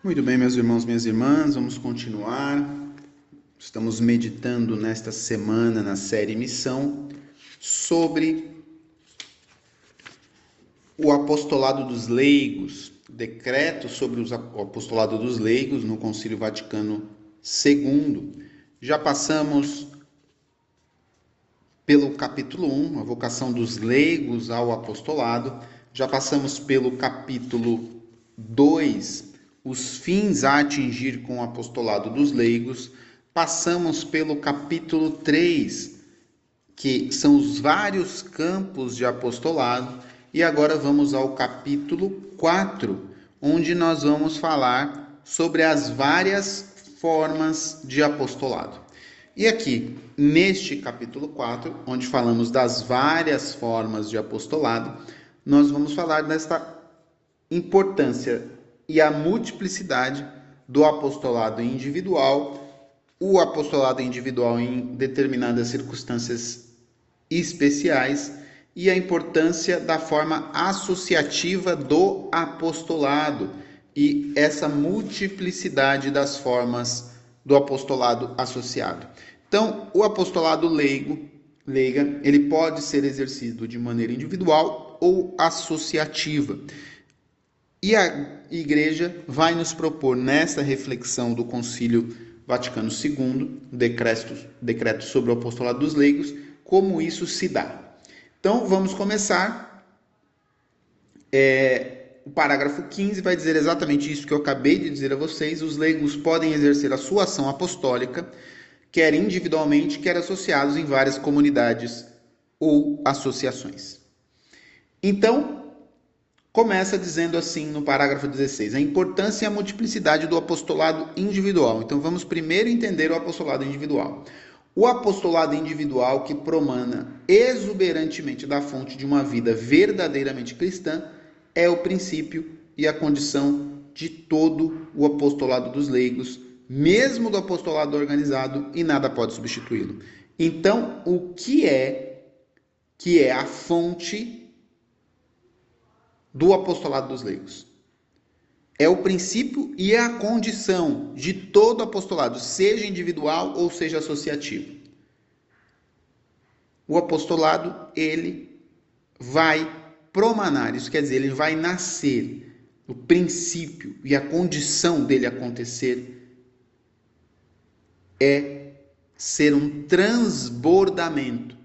Muito bem, meus irmãos, minhas irmãs, vamos continuar. Estamos meditando nesta semana na série Missão sobre o apostolado dos leigos, decreto sobre o apostolado dos leigos no Concílio Vaticano II. Já passamos pelo capítulo 1, a vocação dos leigos ao apostolado, já passamos pelo capítulo 2, os fins a atingir com o apostolado dos leigos, passamos pelo capítulo 3, que são os vários campos de apostolado, e agora vamos ao capítulo 4, onde nós vamos falar sobre as várias formas de apostolado. E aqui, neste capítulo 4, onde falamos das várias formas de apostolado, nós vamos falar desta importância e a multiplicidade do apostolado individual, o apostolado individual em determinadas circunstâncias especiais e a importância da forma associativa do apostolado e essa multiplicidade das formas do apostolado associado. Então, o apostolado leigo, leiga, ele pode ser exercido de maneira individual ou associativa. E a igreja vai nos propor nessa reflexão do Concílio Vaticano II, decreto, decreto sobre o apostolado dos leigos, como isso se dá. Então vamos começar. É, o parágrafo 15 vai dizer exatamente isso que eu acabei de dizer a vocês: os leigos podem exercer a sua ação apostólica, quer individualmente, quer associados em várias comunidades ou associações. Então, começa dizendo assim no parágrafo 16: a importância e a multiplicidade do apostolado individual. Então vamos primeiro entender o apostolado individual. O apostolado individual que promana exuberantemente da fonte de uma vida verdadeiramente cristã é o princípio e a condição de todo o apostolado dos leigos, mesmo do apostolado organizado, e nada pode substituí-lo. Então, o que é que é a fonte do apostolado dos leigos. É o princípio e é a condição de todo apostolado, seja individual ou seja associativo. O apostolado, ele vai promanar, isso quer dizer, ele vai nascer. O princípio e a condição dele acontecer é ser um transbordamento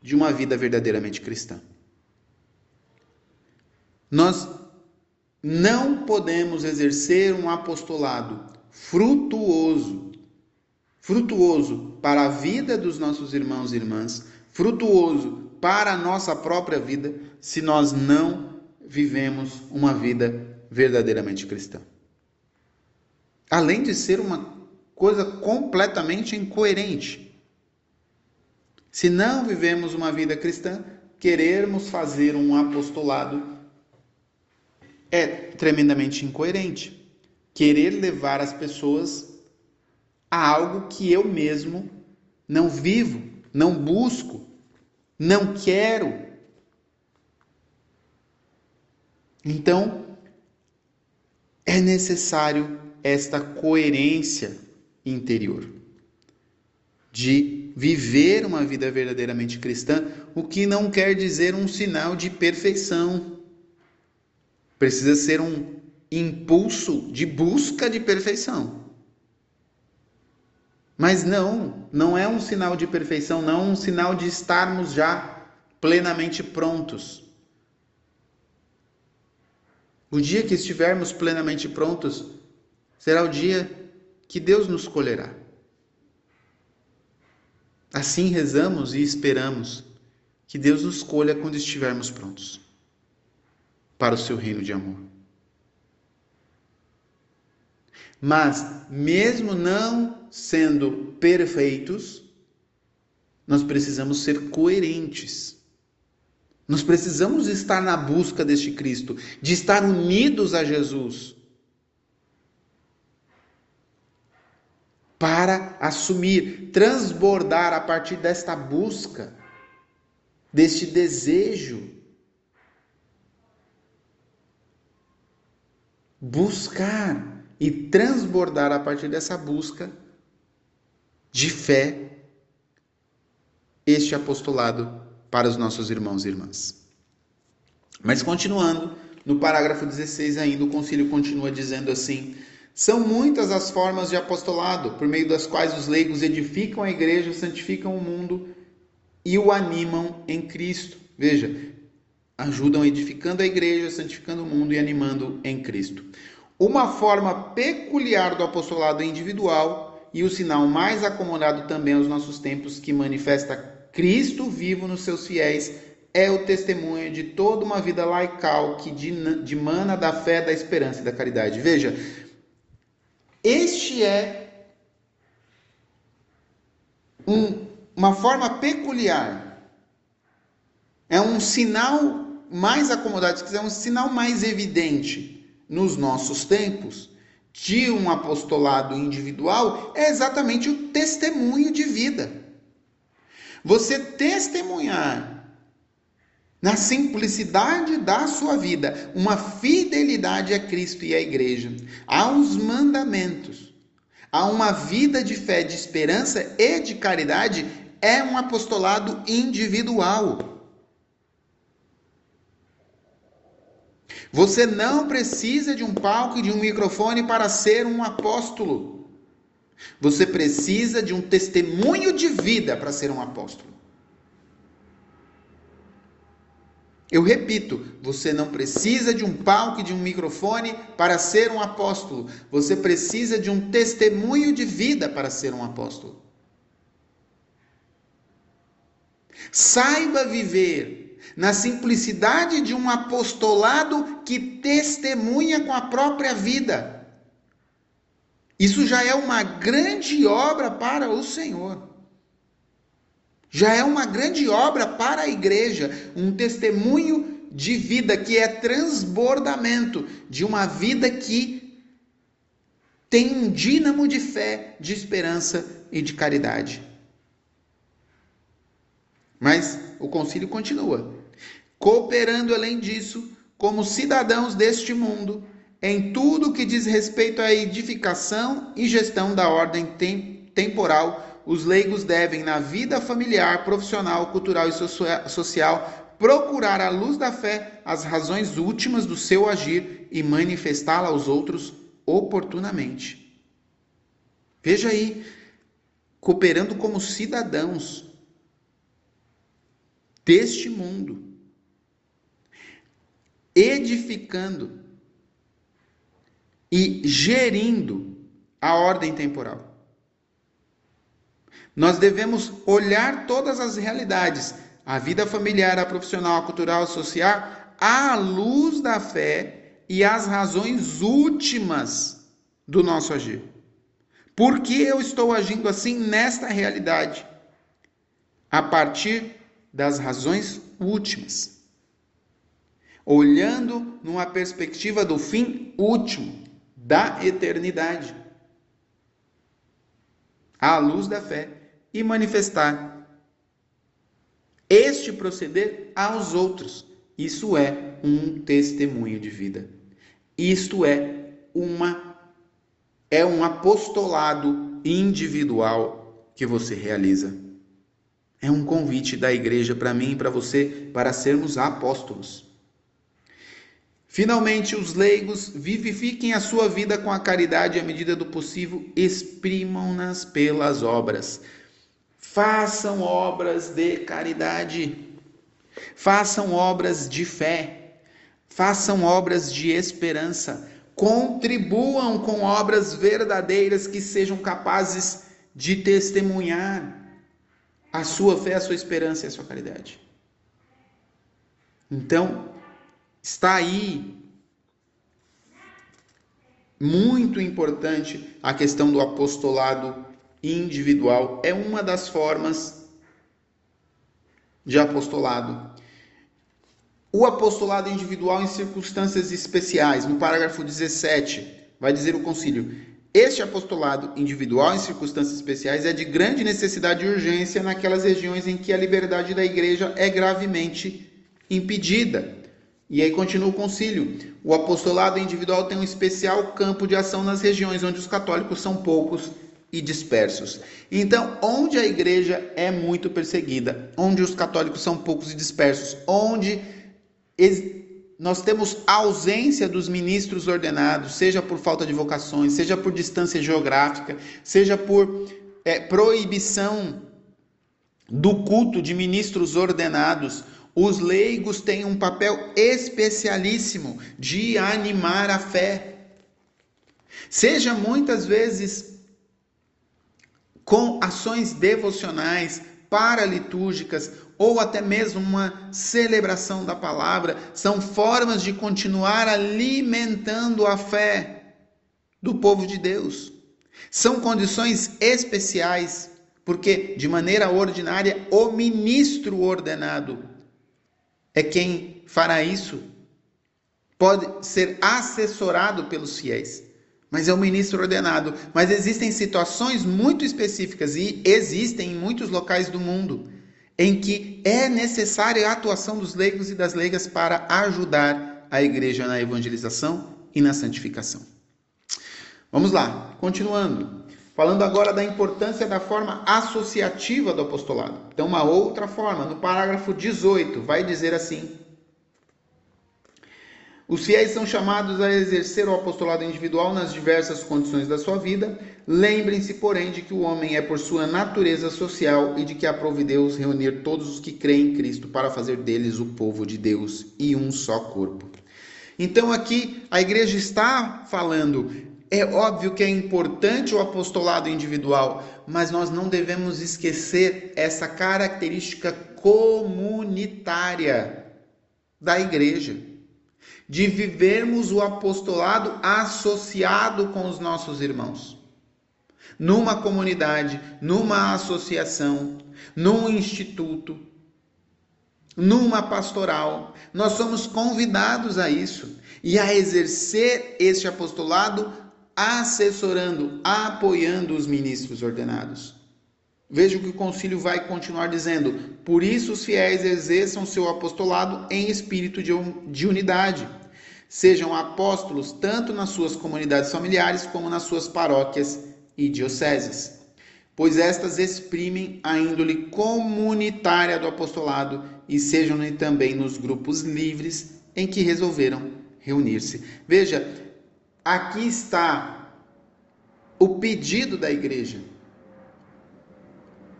de uma vida verdadeiramente cristã. Nós não podemos exercer um apostolado frutuoso, frutuoso para a vida dos nossos irmãos e irmãs, frutuoso para a nossa própria vida, se nós não vivemos uma vida verdadeiramente cristã. Além de ser uma coisa completamente incoerente. Se não vivemos uma vida cristã, querermos fazer um apostolado é tremendamente incoerente. Querer levar as pessoas a algo que eu mesmo não vivo, não busco, não quero. Então, é necessário esta coerência interior de viver uma vida verdadeiramente cristã, o que não quer dizer um sinal de perfeição Precisa ser um impulso de busca de perfeição. Mas não, não é um sinal de perfeição, não é um sinal de estarmos já plenamente prontos. O dia que estivermos plenamente prontos será o dia que Deus nos escolherá. Assim rezamos e esperamos que Deus nos escolha quando estivermos prontos para o seu reino de amor. Mas, mesmo não sendo perfeitos, nós precisamos ser coerentes. Nós precisamos estar na busca deste Cristo, de estar unidos a Jesus. Para assumir, transbordar a partir desta busca, deste desejo buscar e transbordar a partir dessa busca de fé este apostolado para os nossos irmãos e irmãs. Mas continuando, no parágrafo 16 ainda, o concílio continua dizendo assim: são muitas as formas de apostolado, por meio das quais os leigos edificam a igreja, santificam o mundo e o animam em Cristo. Veja, ajudam edificando a igreja, santificando o mundo e animando em Cristo. Uma forma peculiar do apostolado individual e o sinal mais acomodado também aos nossos tempos que manifesta Cristo vivo nos seus fiéis é o testemunho de toda uma vida laical que dimana da fé, da esperança e da caridade. Veja, este é um, uma forma peculiar, é um sinal mais acomodado, se quiser, um sinal mais evidente nos nossos tempos de um apostolado individual é exatamente o testemunho de vida. Você testemunhar na simplicidade da sua vida, uma fidelidade a Cristo e à igreja, aos mandamentos, a uma vida de fé, de esperança e de caridade, é um apostolado individual. Você não precisa de um palco e de um microfone para ser um apóstolo. Você precisa de um testemunho de vida para ser um apóstolo. Eu repito, você não precisa de um palco e de um microfone para ser um apóstolo. Você precisa de um testemunho de vida para ser um apóstolo. Saiba viver na simplicidade de um apostolado que testemunha com a própria vida. Isso já é uma grande obra para o Senhor. Já é uma grande obra para a igreja, um testemunho de vida que é transbordamento de uma vida que tem um dínamo de fé, de esperança e de caridade. Mas o concílio continua. Cooperando além disso, como cidadãos deste mundo, em tudo que diz respeito à edificação e gestão da ordem tem, temporal, os leigos devem, na vida familiar, profissional, cultural e social, procurar à luz da fé as razões últimas do seu agir e manifestá-la aos outros oportunamente. Veja aí, cooperando como cidadãos deste mundo, edificando e gerindo a ordem temporal. Nós devemos olhar todas as realidades, a vida familiar, a profissional, a cultural, a social, à luz da fé e as razões últimas do nosso agir. Por que eu estou agindo assim nesta realidade? A partir das razões últimas. Olhando numa perspectiva do fim último, da eternidade. À luz da fé e manifestar este proceder aos outros. Isso é um testemunho de vida. Isto é uma é um apostolado individual que você realiza. É um convite da igreja para mim e para você para sermos apóstolos. Finalmente, os leigos vivifiquem a sua vida com a caridade à medida do possível, exprimam-nas pelas obras. Façam obras de caridade. Façam obras de fé. Façam obras de esperança. Contribuam com obras verdadeiras que sejam capazes de testemunhar a sua fé, a sua esperança e a sua caridade. Então, está aí muito importante a questão do apostolado individual. É uma das formas de apostolado. O apostolado individual em circunstâncias especiais, no parágrafo 17, vai dizer o concílio: este apostolado individual em circunstâncias especiais é de grande necessidade e urgência naquelas regiões em que a liberdade da igreja é gravemente impedida. E aí continua o concílio. O apostolado individual tem um especial campo de ação nas regiões onde os católicos são poucos e dispersos. Então, onde a igreja é muito perseguida, onde os católicos são poucos e dispersos, onde nós temos ausência dos ministros ordenados, seja por falta de vocações, seja por distância geográfica, seja por é, proibição do culto de ministros ordenados, os leigos têm um papel especialíssimo de animar a fé. Seja muitas vezes com ações devocionais, paralitúrgicas ou até mesmo uma celebração da palavra, são formas de continuar alimentando a fé do povo de Deus. São condições especiais, porque de maneira ordinária o ministro ordenado é quem fará isso. Pode ser assessorado pelos fiéis, mas é o ministro ordenado. Mas existem situações muito específicas e existem em muitos locais do mundo em que é necessária a atuação dos leigos e das leigas para ajudar a igreja na evangelização e na santificação. Vamos lá, continuando. Falando agora da importância da forma associativa do apostolado. Então, uma outra forma, no parágrafo 18, vai dizer assim: Os fiéis são chamados a exercer o apostolado individual nas diversas condições da sua vida. Lembrem-se, porém, de que o homem é, por sua natureza social, e de que aprove Deus reunir todos os que creem em Cristo para fazer deles o povo de Deus e um só corpo. Então, aqui a igreja está falando é óbvio que é importante o apostolado individual, mas nós não devemos esquecer essa característica comunitária da igreja, de vivermos o apostolado associado com os nossos irmãos. Numa comunidade, numa associação, num instituto, numa pastoral, nós somos convidados a isso e a exercer este apostolado assessorando, apoiando os ministros ordenados. Veja o que o concílio vai continuar dizendo. Por isso os fiéis exerçam seu apostolado em espírito de unidade. Sejam apóstolos tanto nas suas comunidades familiares como nas suas paróquias e dioceses, pois estas exprimem a índole comunitária do apostolado e sejam também nos grupos livres em que resolveram reunir-se. Veja, aqui está o pedido da igreja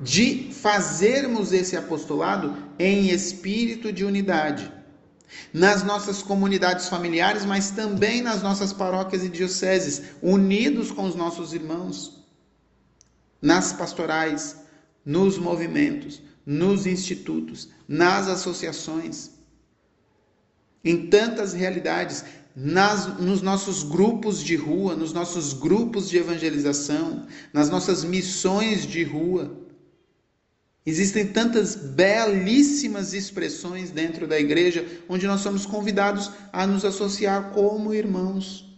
de fazermos esse apostolado em espírito de unidade. Nas nossas comunidades familiares, mas também nas nossas paróquias e dioceses, unidos com os nossos irmãos, nas pastorais, nos movimentos, nos institutos, nas associações, em tantas realidades, nas, nos nossos grupos de rua, nos nossos grupos de evangelização, nas nossas missões de rua. Existem tantas belíssimas expressões dentro da igreja onde nós somos convidados a nos associar como irmãos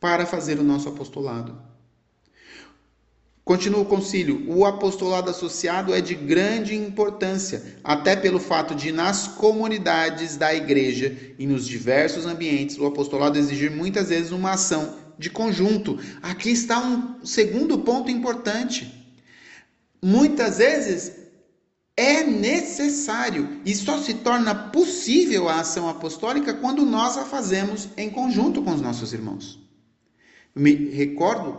para fazer o nosso apostolado. Continua o concílio. O apostolado associado é de grande importância, até pelo fato de, nas comunidades da igreja e nos diversos ambientes, o apostolado exigir muitas vezes uma ação de conjunto. Aqui está um segundo ponto importante. Muitas vezes é necessário e só se torna possível a ação apostólica quando nós a fazemos em conjunto com os nossos irmãos. Me recordo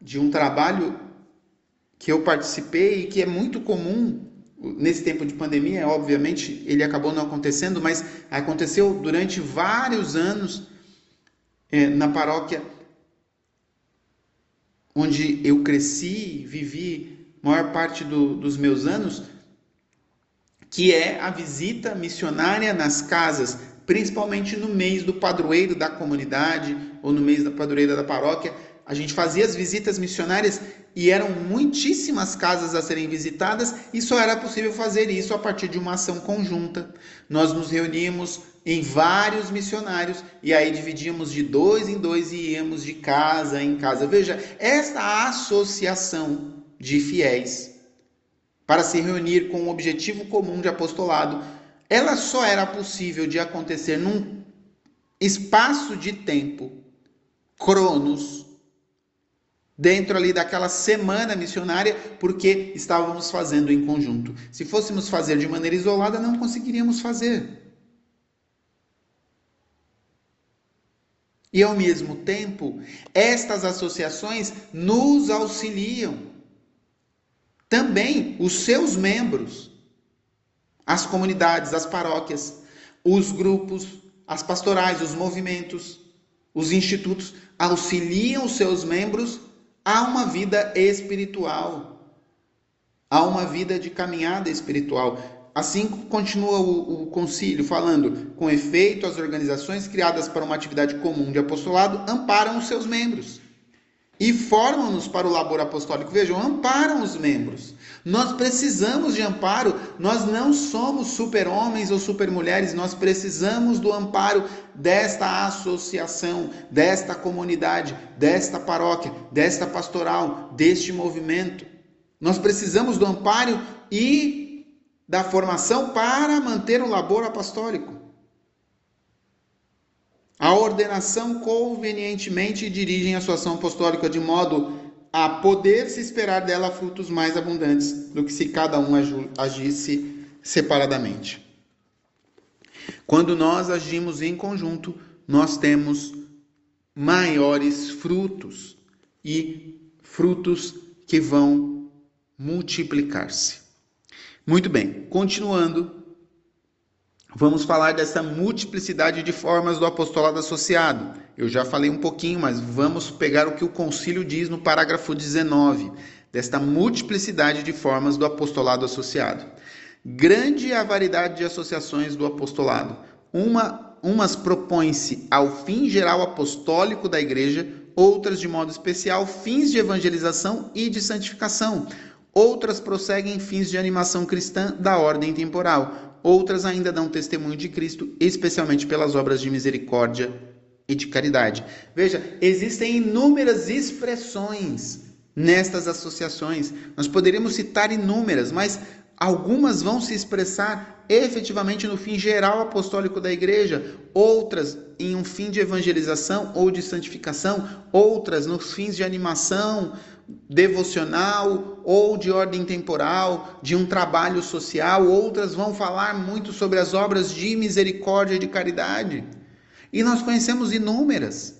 de um trabalho que eu participei e que é muito comum nesse tempo de pandemia, obviamente ele acabou não acontecendo, mas aconteceu durante vários anos é, na paróquia onde eu cresci, vivi maior parte do, dos meus anos, que é a visita missionária nas casas, principalmente no mês do padroeiro da comunidade ou no mês da padroeira da paróquia, a gente fazia as visitas missionárias e eram muitíssimas casas a serem visitadas e só era possível fazer isso a partir de uma ação conjunta. Nós nos reuníamos em vários missionários e aí dividíamos de dois em dois e íamos de casa em casa. Veja, esta associação de fiéis para se reunir com um objetivo comum de apostolado ela só era possível de acontecer num espaço de tempo, cronos, dentro ali daquela semana missionária, porque estávamos fazendo em conjunto. Se fôssemos fazer de maneira isolada, não conseguiríamos fazer. E ao mesmo tempo, estas associações nos auxiliam. Também os seus membros, as comunidades, as paróquias, os grupos, as pastorais, os movimentos, os institutos auxiliam os seus membros a uma vida espiritual, a uma vida de caminhada espiritual. Assim continua o, o concílio falando: com efeito, as organizações criadas para uma atividade comum de apostolado amparam os seus membros e formam-nos para o labor apostólico. Vejam, amparam os membros. Nós precisamos de amparo, nós não somos super-homens ou super-mulheres, nós precisamos do amparo desta associação, desta comunidade, desta paróquia, desta pastoral, deste movimento. Nós precisamos do amparo e da formação para manter o labor apostólico. A ordenação convenientemente dirigem a sua ação apostólica de modo a poder se esperar dela frutos mais abundantes do que se cada um agisse separadamente. Quando nós agimos em conjunto, nós temos maiores frutos e frutos que vão multiplicar-se. Muito bem, continuando, vamos falar dessa multiplicidade de formas do apostolado associado. Eu já falei um pouquinho, mas vamos pegar o que o concílio diz no parágrafo 19, desta multiplicidade de formas do apostolado associado. Grande a variedade de associações do apostolado. Uma, umas propõem-se ao fim geral apostólico da igreja, outras de modo especial fins de evangelização e de santificação Outras prosseguem fins de animação cristã da ordem temporal. Outras ainda dão testemunho de Cristo, especialmente pelas obras de misericórdia e de caridade. Veja, existem inúmeras expressões nestas associações. Nós poderíamos citar inúmeras, mas algumas vão se expressar efetivamente no fim geral apostólico da igreja, outras em um fim de evangelização ou de santificação, outras nos fins de animação devocional ou de ordem temporal, de um trabalho social, outras vão falar muito sobre as obras de misericórdia e de caridade. E nós conhecemos inúmeras,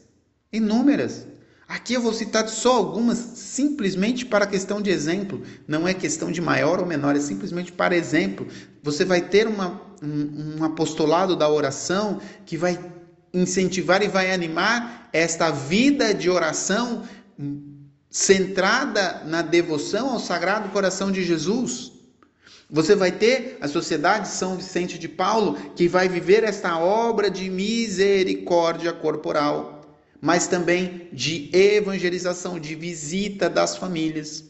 inúmeras. Aqui eu vou citar só algumas, simplesmente para questão de exemplo. Não é questão de maior ou menor, é simplesmente para exemplo. Você vai ter uma, um, um apostolado da oração que vai incentivar e vai animar esta vida de oração centrada na devoção ao Sagrado Coração de Jesus. Você vai ter a Sociedade São Vicente de Paulo, que vai viver esta obra de misericórdia corporal, mas também de evangelização, de visita das famílias.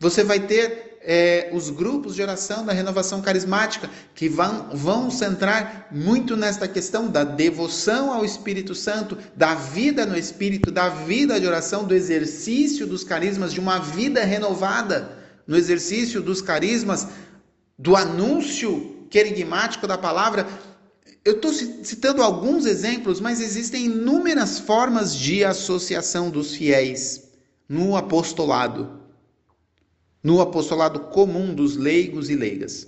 Você vai ter é, os grupos de oração da renovação carismática, que vão, vão centrar muito nesta questão da devoção ao Espírito Santo, da vida no Espírito, da vida de oração, do exercício dos carismas, de uma vida renovada, no exercício dos carismas, do anúncio querigmático da palavra. Eu estou citando alguns exemplos, mas existem inúmeras formas de associação dos fiéis no apostolado no apostolado comum dos leigos e leigas.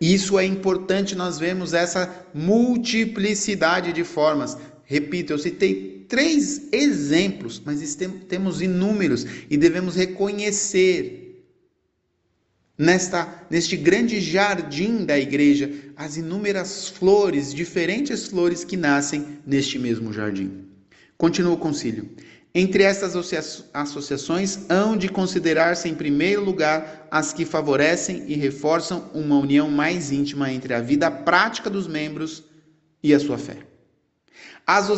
Isso é importante nós vemos essa multiplicidade de formas. Repito, eu citei três exemplos, mas temos inúmeros e devemos reconhecer nesta neste grande jardim da igreja as inúmeras flores, diferentes flores que nascem neste mesmo jardim. Continua o concílio. Entre estas associações, hão de considerar-se em primeiro lugar as que favorecem e reforçam uma união mais íntima entre a vida prática dos membros e a sua fé. As,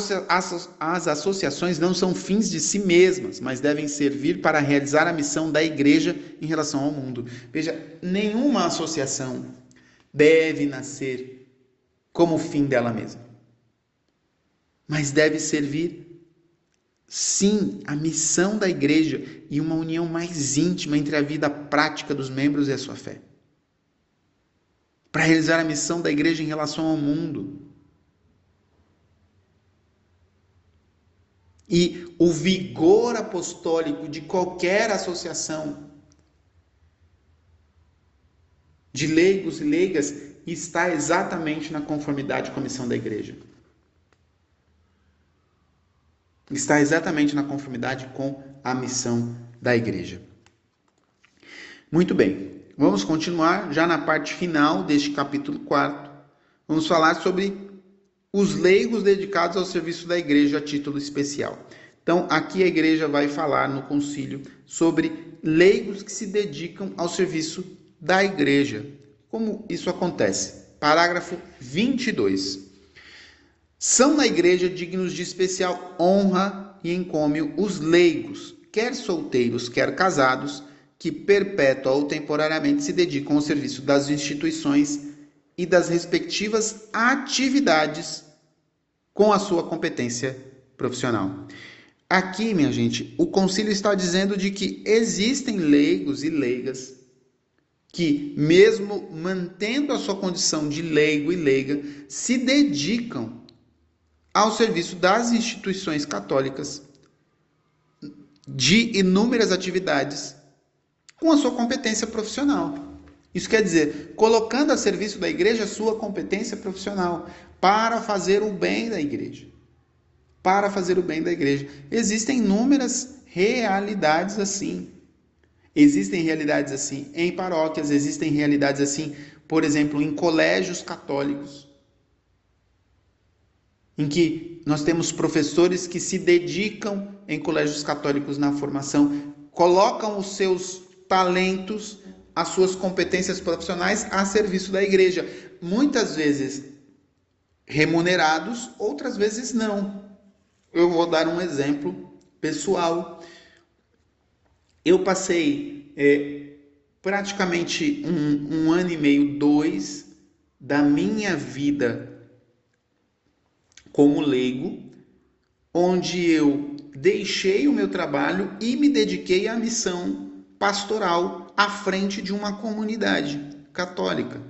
as, associações não são fins de si mesmas, mas devem servir para realizar a missão da igreja em relação ao mundo. Veja, nenhuma associação deve nascer como fim dela mesma, mas deve servir sim a missão da igreja e uma união mais íntima entre a vida prática dos membros e a sua fé. para realizar a missão da igreja em relação ao mundo. E o vigor apostólico de qualquer associação de leigos e leigas está exatamente na conformidade com a missão da igreja. Está exatamente na conformidade com a missão da igreja. Muito bem, vamos continuar já na parte final deste capítulo 4. Vamos falar sobre os leigos dedicados ao serviço da igreja a título especial. Então, aqui a igreja vai falar no concílio sobre leigos que se dedicam ao serviço da igreja. Como isso acontece? Parágrafo 22. São na igreja dignos de especial honra e encômio os leigos, quer solteiros, quer casados, que perpétua ou temporariamente se dedicam ao serviço das instituições e das respectivas atividades com a sua competência profissional. Aqui, minha gente, o concílio está dizendo de que existem leigos e leigas que, mesmo mantendo a sua condição de leigo e leiga, se dedicam ao serviço das instituições católicas de inúmeras atividades com a sua competência profissional. Isso quer dizer, colocando a serviço da igreja a sua competência profissional para fazer o bem da igreja. Para fazer o bem da igreja. Existem inúmeras realidades assim. Existem realidades assim em paróquias, existem realidades assim, por exemplo, em colégios católicos em que nós temos professores que se dedicam em colégios católicos na formação, colocam os seus talentos, as suas competências profissionais a serviço da igreja, muitas vezes remunerados, outras vezes não. Eu vou dar um exemplo pessoal. Eu passei é, praticamente um, um ano e meio, dois, da minha vida como leigo, onde eu deixei o meu trabalho e me dediquei à missão pastoral à frente de uma comunidade católica.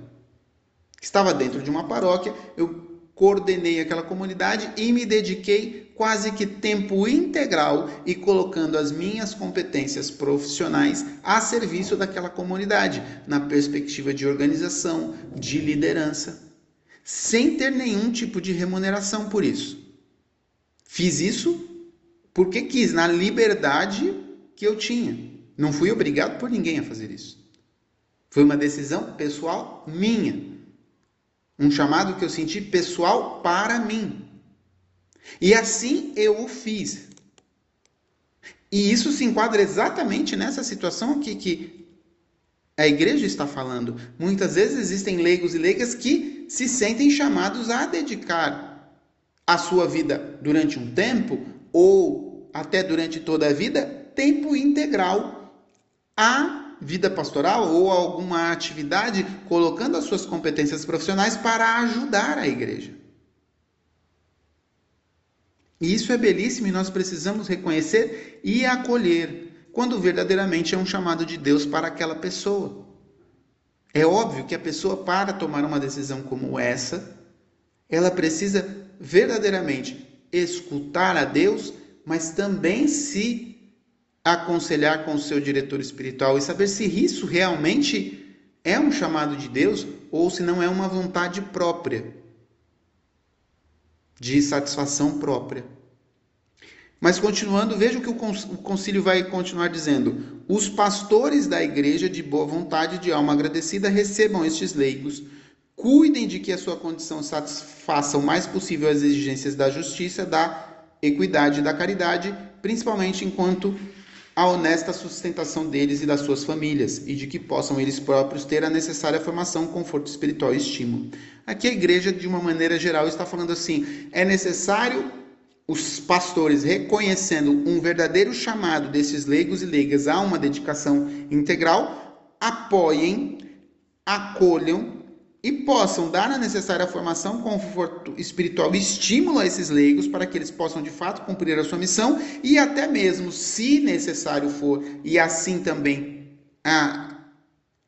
Estava dentro de uma paróquia, eu coordenei aquela comunidade e me dediquei quase que tempo integral e colocando as minhas competências profissionais a serviço daquela comunidade, na perspectiva de organização, de liderança sem ter nenhum tipo de remuneração por isso. Fiz isso porque quis, na liberdade que eu tinha. Não fui obrigado por ninguém a fazer isso. Foi uma decisão pessoal minha. Um chamado que eu senti pessoal para mim. E assim eu o fiz. E isso se enquadra exatamente nessa situação aqui que a igreja está falando. Muitas vezes existem leigos e leigas que se sentem chamados a dedicar a sua vida durante um tempo ou até durante toda a vida tempo integral à vida pastoral ou a alguma atividade, colocando as suas competências profissionais para ajudar a igreja. E isso é belíssimo e nós precisamos reconhecer e acolher quando verdadeiramente é um chamado de Deus para aquela pessoa. É óbvio que a pessoa, para tomar uma decisão como essa, ela precisa verdadeiramente escutar a Deus, mas também se aconselhar com o seu diretor espiritual e saber se isso realmente é um chamado de Deus ou se não é uma vontade própria, de satisfação própria. Mas continuando, veja o que o concílio vai continuar dizendo. Os pastores da igreja de boa vontade, de alma agradecida, recebam estes leigos, cuidem de que a sua condição satisfaça o mais possível as exigências da justiça, da equidade e da caridade, principalmente enquanto a honesta sustentação deles e das suas famílias, e de que possam eles próprios ter a necessária formação, conforto espiritual e estímulo. Aqui a igreja, de uma maneira geral, está falando assim: é necessário os pastores reconhecendo um verdadeiro chamado desses leigos e leigas a uma dedicação integral, apoiem, acolham e possam dar a necessária formação, conforto espiritual e estímulo a esses leigos para que eles possam de fato cumprir a sua missão e até mesmo, se necessário for, e assim também a,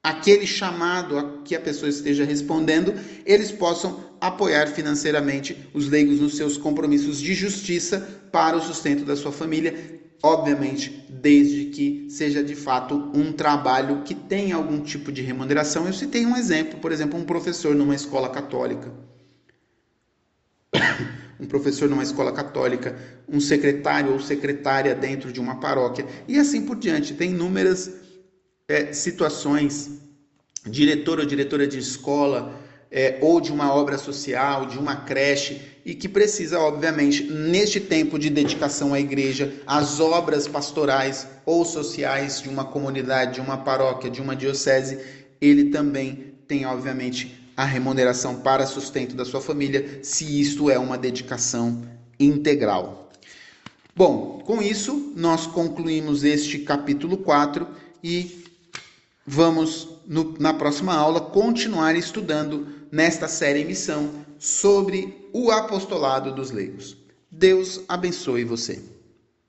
aquele chamado a que a pessoa esteja respondendo, eles possam apoiar financeiramente os leigos nos seus compromissos de justiça para o sustento da sua família, obviamente, desde que seja de fato um trabalho que tenha algum tipo de remuneração. Eu citei um exemplo, por exemplo, um professor numa escola católica. um professor numa escola católica, um secretário ou secretária dentro de uma paróquia, e assim por diante. Tem inúmeras é, situações, diretor ou diretora de escola, é, ou de uma obra social, de uma creche, e que precisa, obviamente, neste tempo de dedicação à igreja, às obras pastorais ou sociais de uma comunidade, de uma paróquia, de uma diocese, ele também tem, obviamente, a remuneração para sustento da sua família, se isto é uma dedicação integral. Bom, com isso, nós concluímos este capítulo 4 e vamos, no, na próxima aula, continuar estudando nesta série Missão sobre o apostolado dos leigos. Deus abençoe você.